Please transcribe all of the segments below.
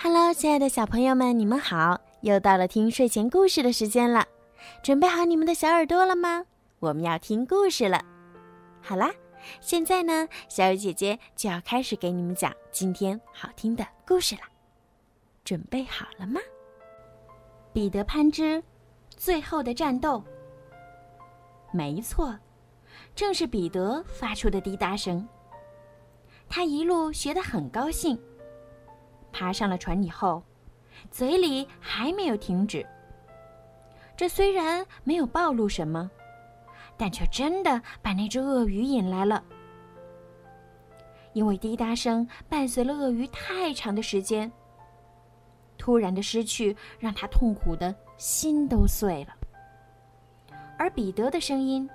Hello，亲爱的小朋友们，你们好！又到了听睡前故事的时间了，准备好你们的小耳朵了吗？我们要听故事了。好啦，现在呢，小雨姐姐就要开始给你们讲今天好听的故事了。准备好了吗？彼得潘之最后的战斗。没错，正是彼得发出的滴答声。他一路学得很高兴。爬上了船以后，嘴里还没有停止。这虽然没有暴露什么，但却真的把那只鳄鱼引来了。因为滴答声伴随了鳄鱼太长的时间，突然的失去让他痛苦的心都碎了。而彼得的声音，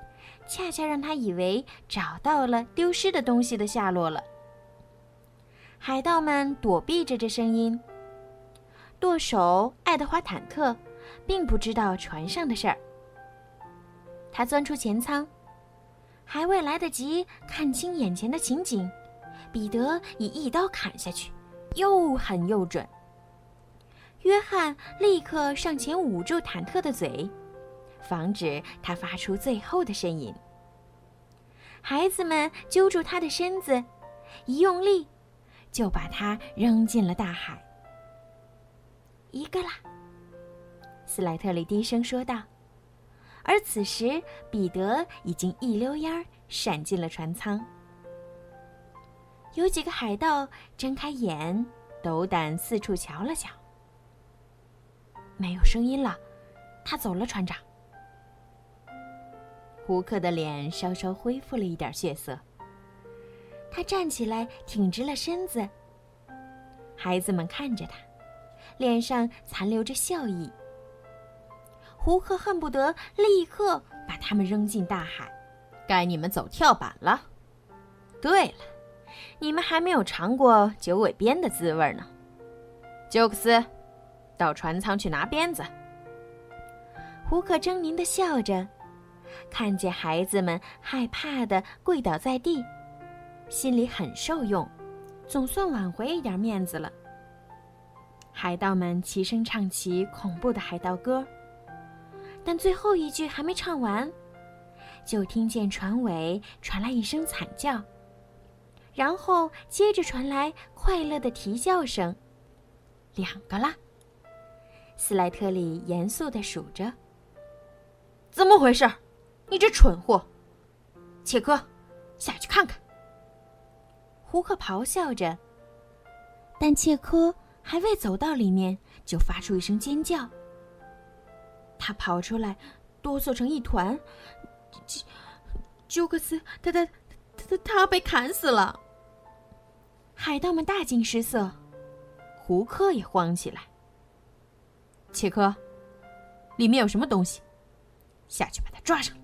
恰恰让他以为找到了丢失的东西的下落了。海盗们躲避着这声音。舵手爱德华·坦克并不知道船上的事儿。他钻出前舱，还未来得及看清眼前的情景，彼得已一刀砍下去，又狠又准。约翰立刻上前捂住坦克的嘴，防止他发出最后的呻吟。孩子们揪住他的身子，一用力。就把它扔进了大海。一个啦，斯莱特里低声说道。而此时，彼得已经一溜烟儿闪进了船舱。有几个海盗睁开眼，斗胆四处瞧了瞧。没有声音了，他走了，船长。胡克的脸稍稍恢复了一点血色。他站起来，挺直了身子。孩子们看着他，脸上残留着笑意。胡克恨不得立刻把他们扔进大海。该你们走跳板了。对了，你们还没有尝过九尾鞭的滋味呢。休克斯，到船舱去拿鞭子。胡克狰狞地笑着，看见孩子们害怕的跪倒在地。心里很受用，总算挽回一点面子了。海盗们齐声唱起恐怖的海盗歌，但最后一句还没唱完，就听见船尾传来一声惨叫，然后接着传来快乐的啼叫声。两个啦！斯莱特里严肃地数着。怎么回事？你这蠢货！切克，下去看看。胡克咆哮着，但切科还未走到里面，就发出一声尖叫。他跑出来，哆嗦成一团。啾，啾克斯，他他他他他被砍死了！海盗们大惊失色，胡克也慌起来。切科，里面有什么东西？下去把他抓上！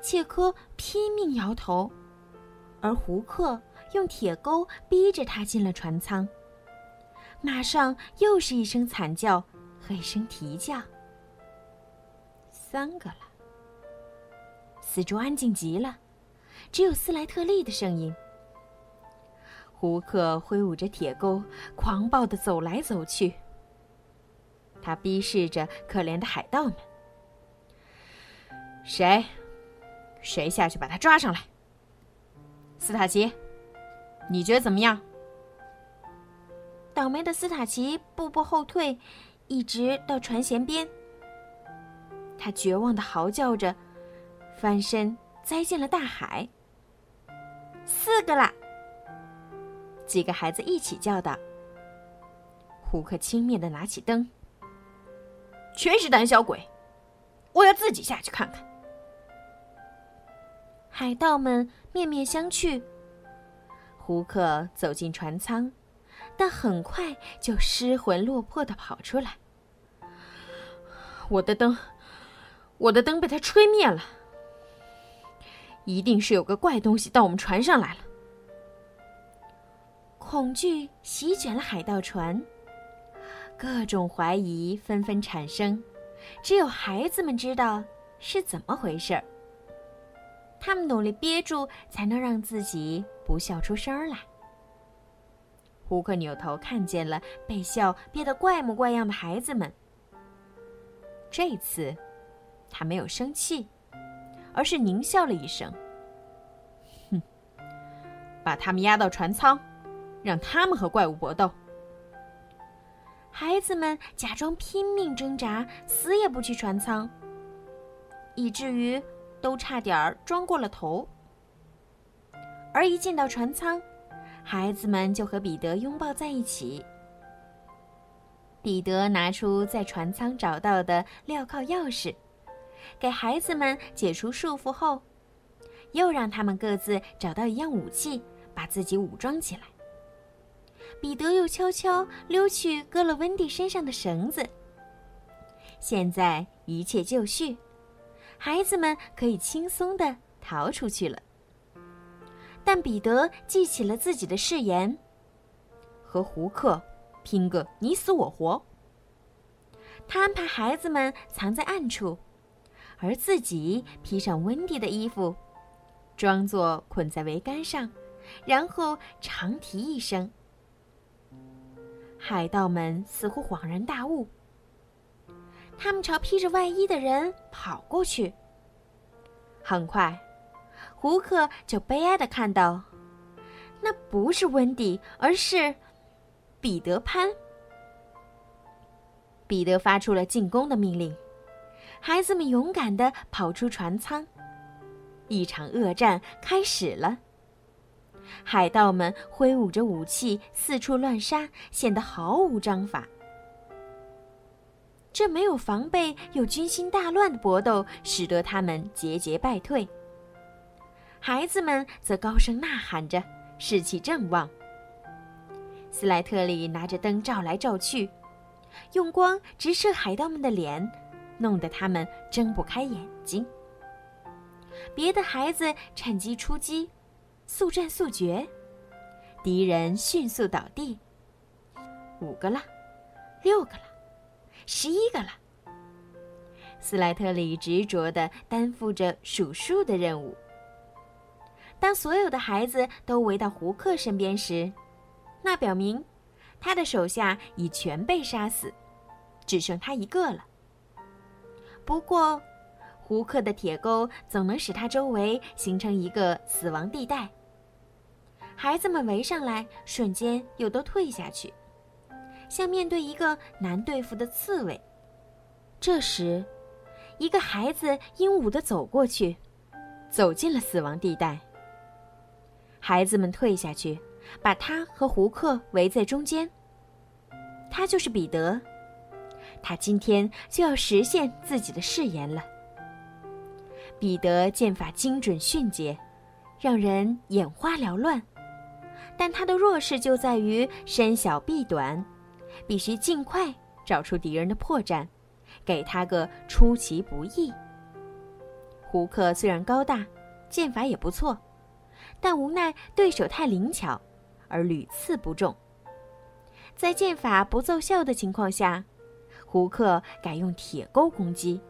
切科拼命摇头。而胡克用铁钩逼着他进了船舱。马上又是一声惨叫和一声啼叫。三个了。四周安静极了，只有斯莱特利的声音。胡克挥舞着铁钩，狂暴的走来走去。他逼视着可怜的海盗们。谁？谁下去把他抓上来？斯塔奇，你觉得怎么样？倒霉的斯塔奇步步后退，一直到船舷边。他绝望的嚎叫着，翻身栽进了大海。四个啦！几个孩子一起叫道。胡克轻蔑的拿起灯，全是胆小鬼，我要自己下去看看。海盗们面面相觑。胡克走进船舱，但很快就失魂落魄的跑出来。我的灯，我的灯被他吹灭了。一定是有个怪东西到我们船上来了。恐惧席卷了海盗船，各种怀疑纷纷产生，只有孩子们知道是怎么回事儿。他们努力憋住，才能让自己不笑出声来。胡克扭头看见了被笑憋得怪模怪样的孩子们。这次，他没有生气，而是狞笑了一声：“哼，把他们押到船舱，让他们和怪物搏斗。”孩子们假装拼命挣扎，死也不去船舱，以至于都差点儿装过了头。而一进到船舱，孩子们就和彼得拥抱在一起。彼得拿出在船舱找到的镣铐钥匙，给孩子们解除束缚后，又让他们各自找到一样武器，把自己武装起来。彼得又悄悄溜去割了温蒂身上的绳子。现在一切就绪，孩子们可以轻松的逃出去了。但彼得记起了自己的誓言：和胡克拼个你死我活。他安排孩子们藏在暗处，而自己披上温蒂的衣服，装作捆在桅杆上，然后长啼一声。海盗们似乎恍然大悟，他们朝披着外衣的人跑过去。很快，胡克就悲哀的看到，那不是温迪，而是彼得潘。彼得发出了进攻的命令，孩子们勇敢的跑出船舱，一场恶战开始了。海盗们挥舞着武器，四处乱杀，显得毫无章法。这没有防备又军心大乱的搏斗，使得他们节节败退。孩子们则高声呐喊着，士气正旺。斯莱特里拿着灯照来照去，用光直射海盗们的脸，弄得他们睁不开眼睛。别的孩子趁机出击。速战速决，敌人迅速倒地。五个了，六个了，十一个了。斯莱特里执着的担负着数数的任务。当所有的孩子都围到胡克身边时，那表明他的手下已全被杀死，只剩他一个了。不过。胡克的铁钩总能使他周围形成一个死亡地带。孩子们围上来，瞬间又都退下去，像面对一个难对付的刺猬。这时，一个孩子英武的走过去，走进了死亡地带。孩子们退下去，把他和胡克围在中间。他就是彼得，他今天就要实现自己的誓言了。彼得剑法精准迅捷，让人眼花缭乱。但他的弱势就在于身小臂短，必须尽快找出敌人的破绽，给他个出其不意。胡克虽然高大，剑法也不错，但无奈对手太灵巧，而屡次不中。在剑法不奏效的情况下，胡克改用铁钩攻击。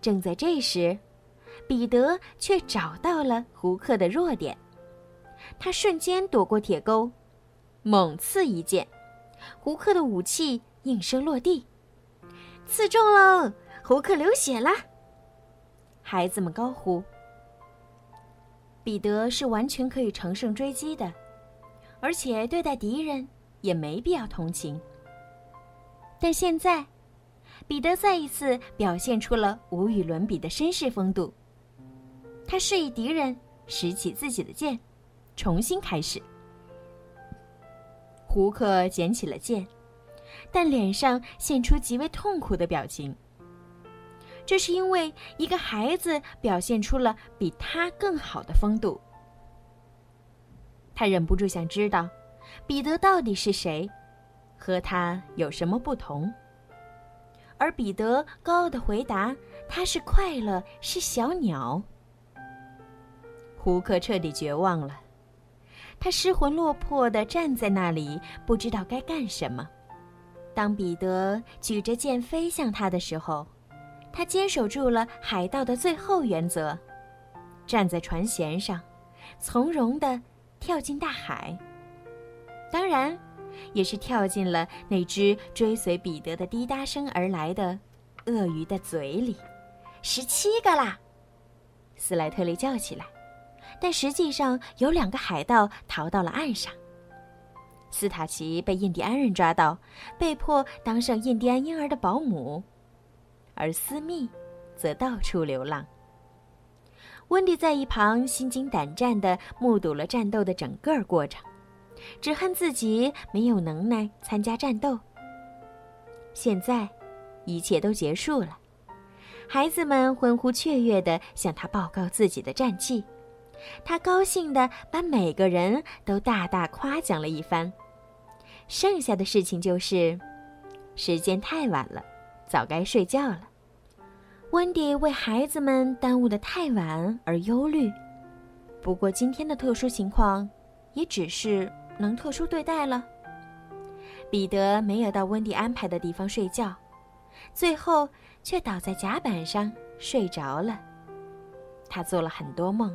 正在这时，彼得却找到了胡克的弱点，他瞬间躲过铁钩，猛刺一剑，胡克的武器应声落地，刺中了，胡克流血了。孩子们高呼：“彼得是完全可以乘胜追击的，而且对待敌人也没必要同情。”但现在，彼得再一次表现出了无与伦比的绅士风度。他示意敌人拾起自己的剑，重新开始。胡克捡起了剑，但脸上现出极为痛苦的表情。这是因为一个孩子表现出了比他更好的风度。他忍不住想知道，彼得到底是谁，和他有什么不同。而彼得高傲的回答：“他是快乐，是小鸟。”胡克彻底绝望了，他失魂落魄地站在那里，不知道该干什么。当彼得举着剑飞向他的时候，他坚守住了海盗的最后原则，站在船舷上，从容地跳进大海。当然，也是跳进了那只追随彼得的滴答声而来的鳄鱼的嘴里。十七个啦！斯莱特利叫起来。但实际上有两个海盗逃到了岸上。斯塔奇被印第安人抓到，被迫当上印第安婴儿的保姆，而斯密则到处流浪。温迪在一旁心惊胆战地目睹了战斗的整个过程，只恨自己没有能耐参加战斗。现在，一切都结束了，孩子们欢呼雀跃地向他报告自己的战绩。他高兴地把每个人都大大夸奖了一番。剩下的事情就是，时间太晚了，早该睡觉了。温迪为孩子们耽误的太晚而忧虑。不过今天的特殊情况，也只是能特殊对待了。彼得没有到温迪安排的地方睡觉，最后却倒在甲板上睡着了。他做了很多梦。